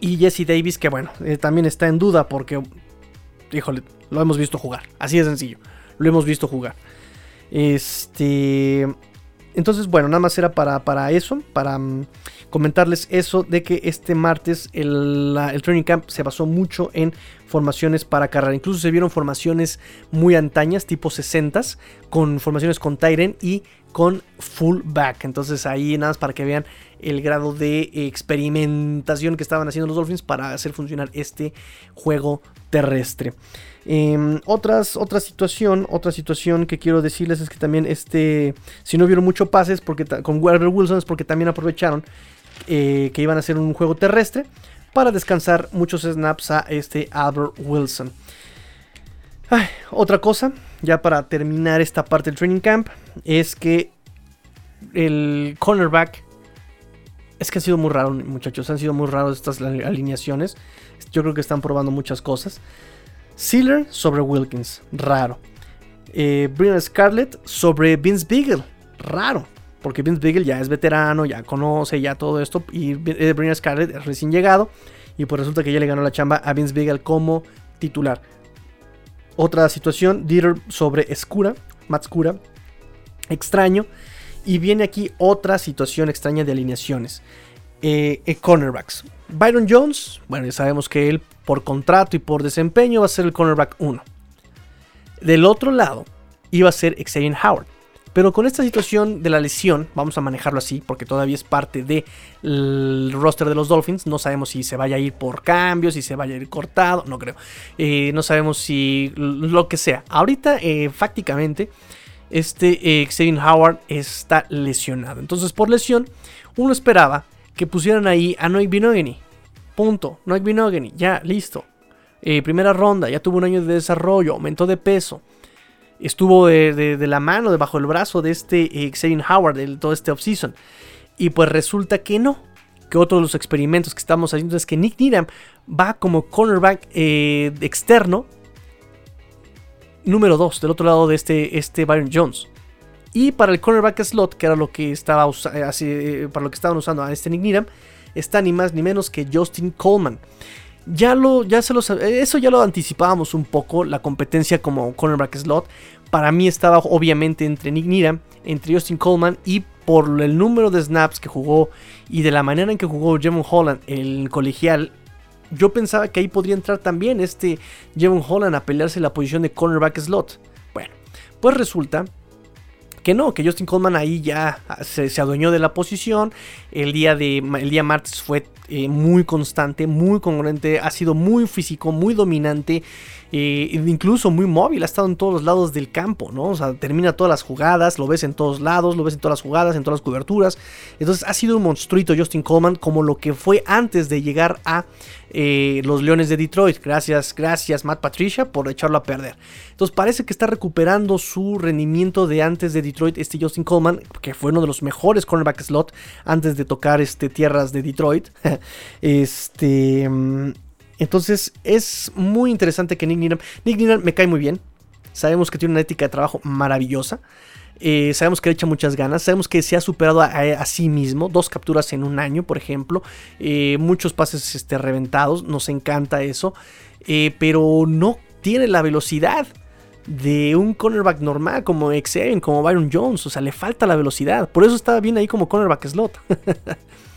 Speaker 1: Y Jesse Davis, que bueno, eh, también está en duda porque, híjole, lo hemos visto jugar, así de sencillo lo hemos visto jugar. Este. Entonces, bueno, nada más era para, para eso, para mm, comentarles eso de que este martes el, training camp se basó mucho en formaciones para carrera. Incluso se vieron formaciones muy antañas, tipo 60 con formaciones con Tyren y con fullback. Entonces ahí nada más para que vean el grado de experimentación que estaban haciendo los Dolphins para hacer funcionar este juego terrestre. Em, otras, otra situación, otra situación que quiero decirles es que también este, si no vieron mucho pases porque con Albert Wilson es porque también aprovecharon eh, que iban a hacer un juego terrestre para descansar muchos snaps a este Albert Wilson. otra cosa, ya para terminar esta parte del training camp, es que el cornerback es que ha sido muy raro, muchachos. Han sido muy raros estas alineaciones. Yo creo que están probando muchas cosas. Sealer sobre Wilkins, raro. Eh, Scarlett sobre Vince Beagle, raro. Porque Vince Beagle ya es veterano, ya conoce ya todo esto. Y eh, Brian Scarlett es recién llegado. Y pues resulta que ya le ganó la chamba a Vince Beagle como titular. Otra situación, Dieter sobre Escura, Matt Scura. Extraño. Y viene aquí otra situación extraña de alineaciones. Eh, eh, cornerbacks. Byron Jones, bueno, ya sabemos que él por contrato y por desempeño va a ser el cornerback 1. Del otro lado iba a ser Xavier Howard. Pero con esta situación de la lesión, vamos a manejarlo así, porque todavía es parte del roster de los Dolphins. No sabemos si se vaya a ir por cambios, si se vaya a ir cortado, no creo. Eh, no sabemos si lo que sea. Ahorita, eh, fácticamente, este Xavier Howard está lesionado. Entonces, por lesión, uno esperaba que pusieran ahí a Noik Binogany. Punto. Noik Binogany, ya, listo. Eh, primera ronda, ya tuvo un año de desarrollo, aumentó de peso. Estuvo de, la mano, debajo del brazo de este eh, Xavier Howard, de todo este offseason. Y pues resulta que no. Que otro de los experimentos que estamos haciendo es que Nick Needham va como cornerback eh, externo número 2 del otro lado de este, este Byron Jones. Y para el cornerback slot, que era lo que estaba así, para lo que estaban usando a este Nick está ni más ni menos que Justin Coleman. Ya lo, ya se lo, eso ya lo anticipábamos un poco, la competencia como cornerback slot. Para mí estaba obviamente entre Nick Needham, entre Justin Coleman y por el número de snaps que jugó y de la manera en que jugó Jevon Holland el colegial, yo pensaba que ahí podría entrar también este Jevon Holland a pelearse la posición de cornerback slot. Bueno, pues resulta que no, que Justin Coleman ahí ya se, adueñó de la posición. El día, de, el día martes fue eh, muy constante, muy congruente, ha sido muy físico, muy dominante. Eh, incluso muy móvil, ha estado en todos los lados del campo, ¿no? O sea, termina todas las jugadas, lo ves en todos lados, lo ves en todas las jugadas, en todas las coberturas. Entonces ha sido un monstruito Justin Coleman como lo que fue antes de llegar a eh, los Leones de Detroit. Gracias, gracias Matt Patricia por echarlo a perder. Entonces parece que está recuperando su rendimiento de antes de Detroit, este Justin Coleman, que fue uno de los mejores cornerback slot antes de tocar este, tierras de Detroit. este... Entonces es muy interesante que Nick Needham... Nick Needham me cae muy bien. Sabemos que tiene una ética de trabajo maravillosa. Eh, sabemos que le echa muchas ganas. Sabemos que se ha superado a, sí mismo. Dos capturas en un año, por ejemplo. Eh, muchos pases este, reventados. Nos encanta eso. Eh, pero no tiene la velocidad de un cornerback normal como Xavier, como Byron Jones. O sea, le falta la velocidad. Por eso estaba bien ahí como cornerback slot.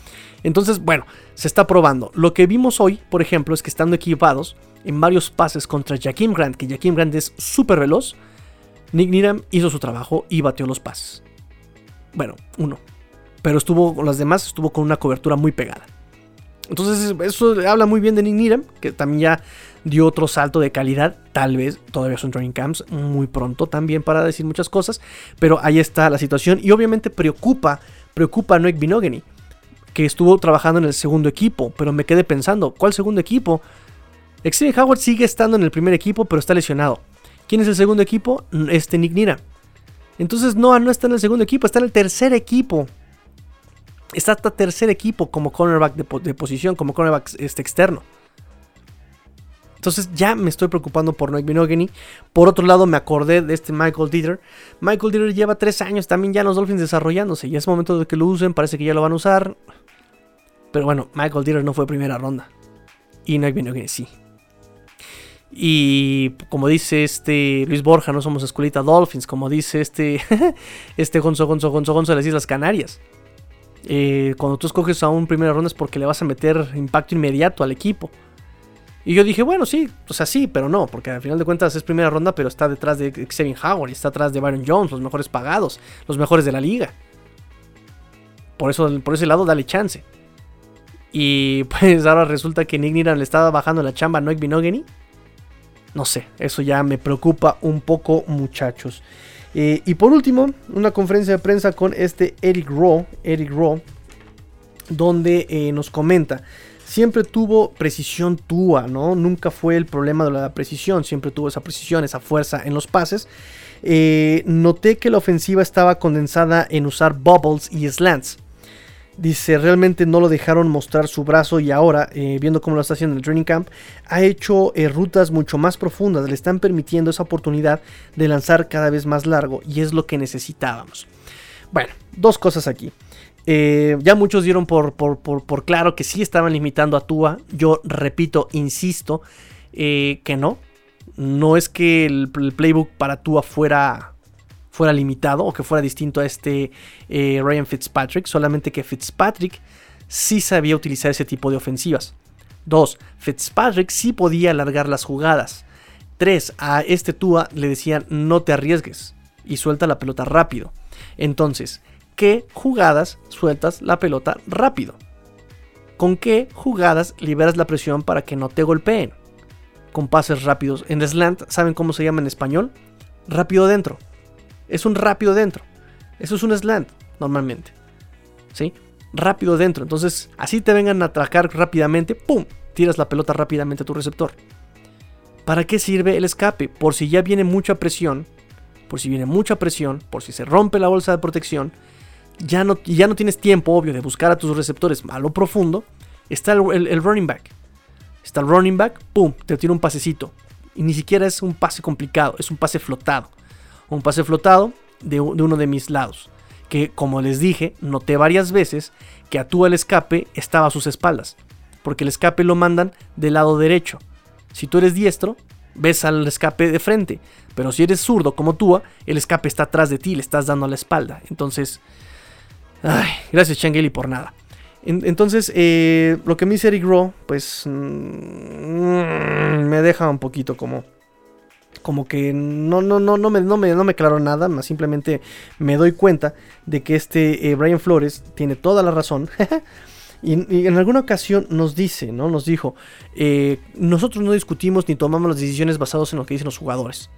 Speaker 1: Entonces, bueno, se está probando. Lo que vimos hoy, por ejemplo, es que estando equipados en varios pases contra Jaquim Grant, que Jaquim Grant es súper veloz, Nick Niram hizo su trabajo y batió los pases. Bueno, uno. Pero estuvo con las demás, estuvo con una cobertura muy pegada. Entonces, eso habla muy bien de Nick Niram, que también ya dio otro salto de calidad. Tal vez todavía son training camps muy pronto también para decir muchas cosas. Pero ahí está la situación. Y obviamente preocupa, preocupa a Noek Binogany, que estuvo trabajando en el segundo equipo. Pero me quedé pensando, ¿cuál segundo equipo? Xavier Howard sigue estando en el primer equipo, pero está lesionado. ¿Quién es el segundo equipo? Este Nick Nira. Entonces Noah no está en el segundo equipo, está en el tercer equipo. Está hasta tercer equipo como cornerback de, posición, como cornerback este, externo. Entonces ya me estoy preocupando por Noah Binogany. Por otro lado, me acordé de este Michael Dieter. Michael Dieter lleva tres años también ya en los Dolphins desarrollándose. Y es momento de que lo usen, parece que ya lo van a usar. Pero bueno, Michael Dieter no fue primera ronda. Y Noah Binogany sí. Y como dice este Luis Borja, no somos escuelita Dolphins, como dice este, este Gonzo, Gonzo, Gonzo, de las Islas Canarias. Eh, cuando tú escoges a un primera ronda es porque le vas a meter impacto inmediato al equipo. Y yo dije, bueno, sí, o sea, sí, pero no, porque al final de cuentas es primera ronda, pero está detrás de Xavier Howard está atrás de Byron Jones, los mejores pagados, los mejores de la liga. Por eso, por ese lado, dale chance. Y pues ahora resulta que Nick Niran le estaba bajando la chamba a Noik Binogany. No sé, eso ya me preocupa un poco muchachos. Eh, y por último, una conferencia de prensa con este Eric Rowe, Eric Rowe donde eh, nos comenta, siempre tuvo precisión Tua, ¿no? Nunca fue el problema de la precisión, siempre tuvo esa precisión, esa fuerza en los pases. Eh, noté que la ofensiva estaba condensada en usar bubbles y slants. Dice, realmente no lo dejaron mostrar su brazo y ahora, eh, viendo cómo lo está haciendo en el training camp, ha hecho eh, rutas mucho más profundas, le están permitiendo esa oportunidad de lanzar cada vez más largo y es lo que necesitábamos. Bueno, dos cosas aquí. Eh, ya muchos dieron por, por, claro que sí estaban limitando a Tua. Yo repito, insisto, que no. No es que el, el playbook para Tua fuera fuera limitado o que fuera distinto a este eh, Ryan Fitzpatrick, solamente que Fitzpatrick sí sabía utilizar ese tipo de ofensivas. 2. Fitzpatrick sí podía alargar las jugadas. 3. A este Tua le decían no te arriesgues y suelta la pelota rápido. Entonces, ¿qué jugadas sueltas la pelota rápido? ¿Con qué jugadas liberas la presión para que no te golpeen? Con pases rápidos. En slant, ¿saben cómo se llama en español? Rápido dentro. Es un rápido dentro. Eso es un slant, normalmente. ¿Sí? Rápido dentro. Entonces, así te vengan a atracar rápidamente, ¡pum! Tiras la pelota rápidamente a tu receptor. ¿Para qué sirve el escape? Por si ya viene mucha presión, por si viene mucha presión, por si se rompe la bolsa de protección, ya no, ya no tienes tiempo, obvio, de buscar a tus receptores a lo profundo. Está el, el running back. Está el running back, ¡pum! Te tira un pasecito. Y ni siquiera es un pase complicado, es un pase flotado un pase flotado de, uno de mis lados. Que como les dije, noté varias veces que a el escape estaba a sus espaldas. Porque el escape lo mandan del lado derecho. Si tú eres diestro, ves al escape de frente. Pero si eres zurdo como tú, el escape está atrás de ti, le estás dando a la espalda. Entonces, ay, gracias Changeli por nada. entonces, eh, lo que me dice Eric Rowe, pues mm, me deja un poquito como como que no, no, no, no me, no me, no me aclaró nada, más simplemente me doy cuenta de que este eh, Brian Flores tiene toda la razón. y, en alguna ocasión nos dice, ¿no? Nos dijo, eh, nosotros no discutimos ni tomamos las decisiones basadas en lo que dicen los jugadores.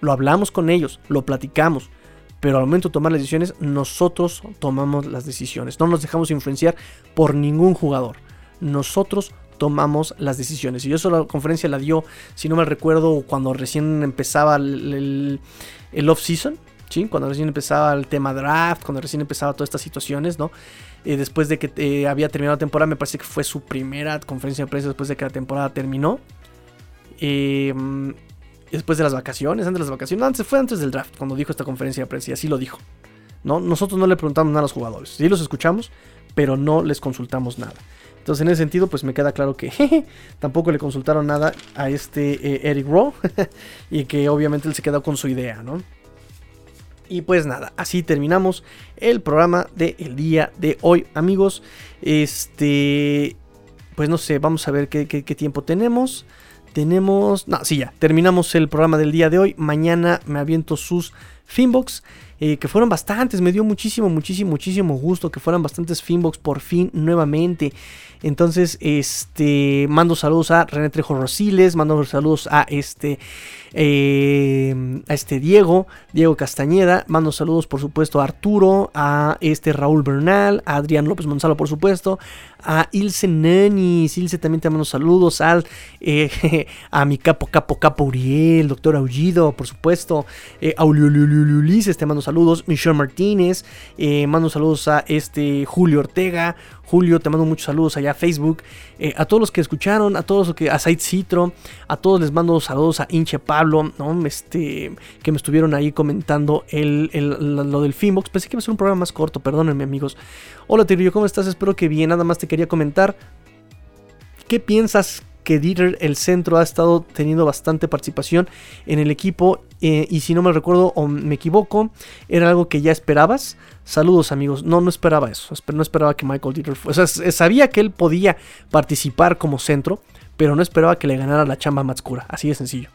Speaker 1: Lo hablamos con ellos, lo platicamos. Pero al momento de tomar las decisiones, nosotros tomamos las decisiones. No nos dejamos influenciar por ningún jugador. Nosotros tomamos las decisiones. Y eso la conferencia la dio, si no me recuerdo, cuando recién empezaba el, off-season, ¿sí? cuando recién empezaba el tema draft, cuando recién empezaba todas estas situaciones, ¿no? Eh, después de que eh, había terminado la temporada, me parece que fue su primera conferencia de prensa después de que la temporada terminó. Em, después de las vacaciones, antes de las vacaciones, antes, fue antes del draft, cuando dijo esta conferencia de prensa, y así lo dijo. ¿no? Nosotros no le preguntamos nada a los jugadores, sí los escuchamos, pero no les consultamos nada. Entonces, en ese sentido, pues me queda claro que tampoco le consultaron nada a este eh, Eric Rowe y que obviamente él se quedó con su idea, ¿no? Y pues nada, así terminamos el programa del día de hoy, amigos. Este, pues no sé, vamos a ver qué tiempo tenemos. Tenemos, no, sí, ya, terminamos el programa del día de hoy. Mañana me aviento sus Finbox. Eh, que fueron bastantes, me dio muchísimo, muchísimo, muchísimo gusto que fueran bastantes Finbox por fin nuevamente. Entonces, este, mando saludos a René Trejo Rosiles, mando saludos a este, eh, a este Diego, Diego Castañeda, mando saludos por supuesto a Arturo, a este Raúl Bernal, a Adrián López Monzalo por supuesto, a Ilse Nanis, Ilse también te mando saludos, al, eh, a mi capo, capo, capo Uriel, doctor Aullido, por supuesto, eh, Ulises te mando saludos, Michelle Martínez, eh, mando saludos a este Julio Ortega, Julio, te mando muchos saludos allá a Facebook. Eh, a todos los que escucharon, a todos los que, a Said Citro, a todos les mando saludos a Inche Pablo, ¿no? Este, que me estuvieron ahí comentando el, lo del Finbox. Pensé que iba a ser un programa más corto, perdónenme amigos. Hola Tigrillo, ¿cómo estás? Espero que bien. Nada más te quería comentar. ¿Qué piensas que Dieter, el centro, ha estado teniendo bastante participación en el equipo. Eh, y si no me recuerdo o me equivoco, era algo que ya esperabas. Saludos amigos. No, no esperaba eso. No esperaba que Michael Dieter. O sea, sabía que él podía participar como centro, pero no esperaba que le ganara la chamba a Matskura. Así de sencillo.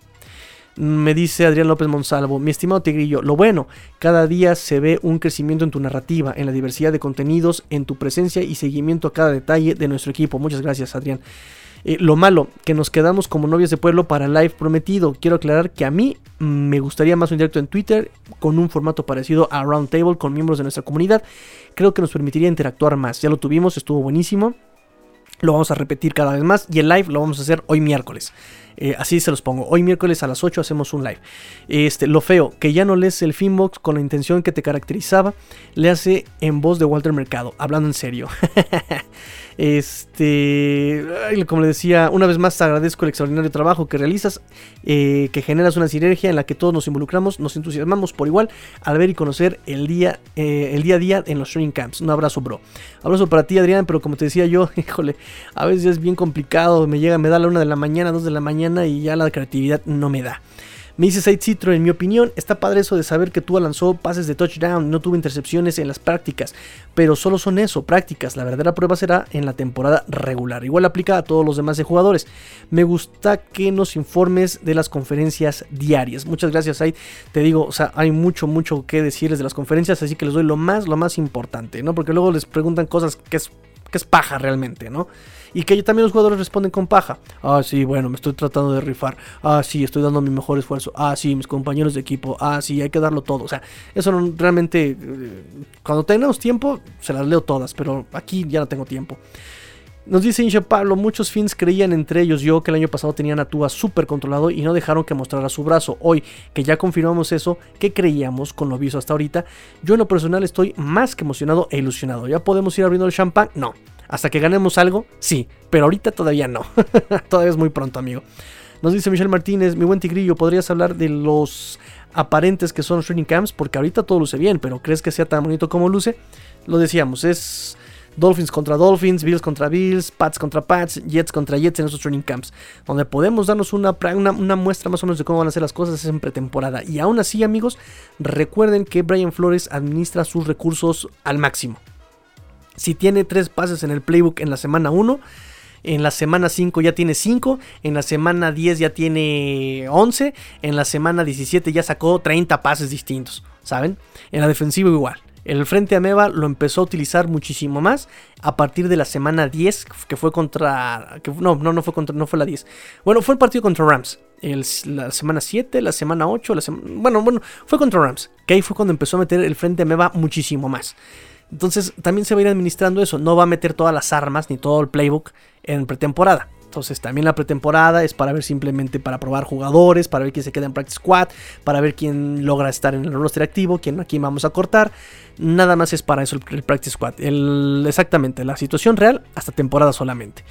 Speaker 1: Me dice Adrián López Monsalvo, mi estimado Tigrillo, lo bueno, cada día se ve un crecimiento en tu narrativa, en la diversidad de contenidos, en tu presencia y seguimiento a cada detalle de nuestro equipo. Muchas gracias, Adrián. Eh, lo malo, que nos quedamos como novias de pueblo para live prometido. Quiero aclarar que a mí me gustaría más un directo en Twitter con un formato parecido a Roundtable con miembros de nuestra comunidad. Creo que nos permitiría interactuar más. Ya lo tuvimos, estuvo buenísimo. Lo vamos a repetir cada vez más y el live lo vamos a hacer hoy miércoles. Eh, así se los pongo. Hoy miércoles a las 8 hacemos un live. Este, lo feo, que ya no lees el Finbox con la intención que te caracterizaba, le hace en voz de Walter Mercado, hablando en serio. Este, como le decía, una vez más te agradezco el extraordinario trabajo que realizas, eh, que generas una sinergia en la que todos nos involucramos, nos entusiasmamos por igual al ver y conocer el día, eh, el día a día en los training camps. Un abrazo, bro. Abrazo para ti, Adrián, pero como te decía yo, híjole, a veces es bien complicado, me llega, me da la una de la mañana, dos de la mañana y ya la creatividad no me da. Me dice Said Citro, en mi opinión, está padre eso de saber que tú lanzó pases de touchdown, no tuvo intercepciones en las prácticas, pero solo son eso, prácticas. La verdadera prueba será en la temporada regular. Igual aplica a todos los demás jugadores. Me gusta que nos informes de las conferencias diarias. Muchas gracias, Said. Te digo, o sea, hay mucho, mucho que decirles de las conferencias, así que les doy lo más, lo más importante, ¿no? Porque luego les preguntan cosas que es, que es paja realmente, ¿no? Y que también los jugadores responden con paja. Ah, sí, bueno, me estoy tratando de rifar. Ah, sí, estoy dando mi mejor esfuerzo. Ah, sí, mis compañeros de equipo. Ah, sí, hay que darlo todo. O sea, eso no, realmente, eh, cuando tenemos tiempo, se las leo todas, pero aquí ya no tengo tiempo. Nos dice Inche Pablo, muchos fans creían entre ellos yo que el año pasado tenían a Tua súper controlado y no dejaron que mostrara su brazo. Hoy que ya confirmamos eso, que creíamos con lo visto hasta ahorita, yo en lo personal estoy más que emocionado e ilusionado. ¿Ya podemos ir abriendo el champán? No. Hasta que ganemos algo, sí, pero ahorita todavía no. todavía es muy pronto, amigo. Nos dice Michelle Martínez, mi buen tigrillo, ¿podrías hablar de los aparentes que son los training camps? Porque ahorita todo luce bien, pero ¿crees que sea tan bonito como luce? Lo decíamos, es Dolphins contra Dolphins, Bills contra Bills, Pats contra Pats, Jets contra Jets en esos training camps. Donde podemos darnos una, una, muestra más o menos de cómo van a ser las cosas en pretemporada. Y aún así, amigos, recuerden que Brian Flores administra sus recursos al máximo. Si tiene tres pases en el playbook en la semana 1, en la semana 5 ya tiene 5, en la semana 10 ya tiene 11, en la semana 17 ya sacó 30 pases distintos, ¿saben? En la defensiva igual. El frente Ameba lo empezó a utilizar muchísimo más a partir de la semana 10, que fue contra. No, no, no fue contra. No fue la 10. Bueno, fue el partido contra Rams. la semana 7, la semana 8, la bueno, bueno, fue contra Rams. Que ahí fue cuando empezó a meter el frente Ameba muchísimo más. Entonces también se va a ir administrando eso. No va a meter todas las armas ni todo el playbook en pretemporada. Entonces también la pretemporada es para ver simplemente para probar jugadores, para ver quién se queda en practice squad, para ver quién logra estar en el roster activo, quién aquí vamos a cortar. Nada más es para eso el, practice squad. exactamente, la situación real hasta temporada solamente.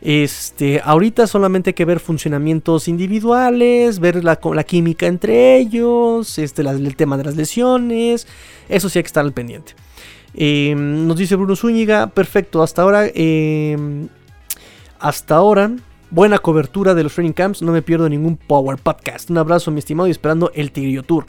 Speaker 1: Este, ahorita solamente hay que ver funcionamientos individuales, ver la, química entre ellos, este, el tema de las lesiones, eso sí hay que estar al pendiente. Em, nos dice Bruno Zúñiga, perfecto, hasta ahora, em, hasta ahora, buena cobertura de los training camps, no me pierdo ningún Power Podcast. Un abrazo, mi estimado, y esperando el Tigrillo Tour.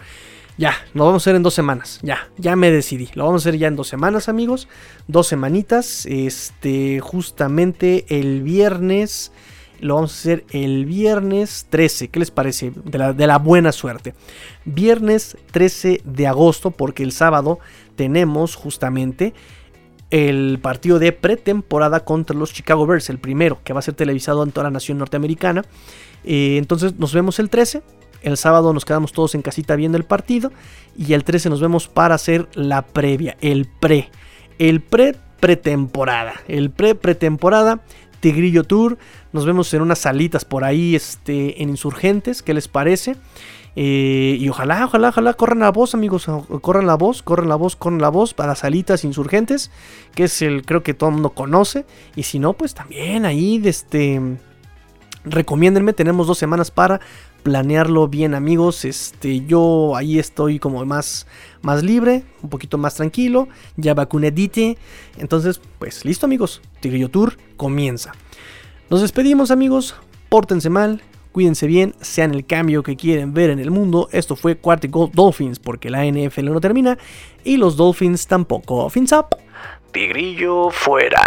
Speaker 1: Ya, lo vamos a hacer en dos semanas. Ya, ya me decidí. Lo vamos a hacer ya en dos semanas, amigos. Dos semanitas. Este, justamente el viernes. Lo vamos a hacer el viernes 13. ¿Qué les parece? De la buena suerte. Viernes 13 de agosto, porque el sábado tenemos justamente el partido de pretemporada contra los Chicago Bears, el primero, que va a ser televisado en toda la nación norteamericana. Eh, entonces nos vemos el 13 el sábado nos quedamos todos en casita viendo el partido. Y el 13 nos vemos para hacer la previa, el pre. El pre pretemporada. El pre pretemporada. Tigrillo Tour. Nos vemos en unas salitas por ahí este, en Insurgentes. ¿Qué les parece? Eh, y ojalá, ojalá, ojalá corran la voz, amigos. Corran la voz, corran la voz, corran la voz para salitas insurgentes. Que es el, creo que todo el mundo conoce. Y si no, pues también ahí, este. Recomiéndenme, tenemos dos semanas para planearlo bien amigos. Este, yo ahí estoy como más, más libre, un poquito más tranquilo, ya vacunedite. Entonces, pues listo amigos, Tigrillo Tour comienza. Nos despedimos amigos, pórtense mal, cuídense bien, sean el cambio que quieren ver en el mundo. Esto fue Quartic Gold Dolphins porque la NFL no termina y los Dolphins tampoco. Fins up. Tigrillo fuera.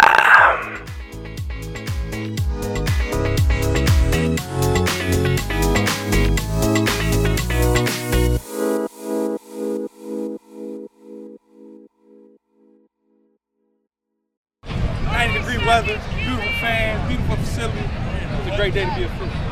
Speaker 3: weather, beautiful fans, beautiful facility. It was a great day to be a fruit.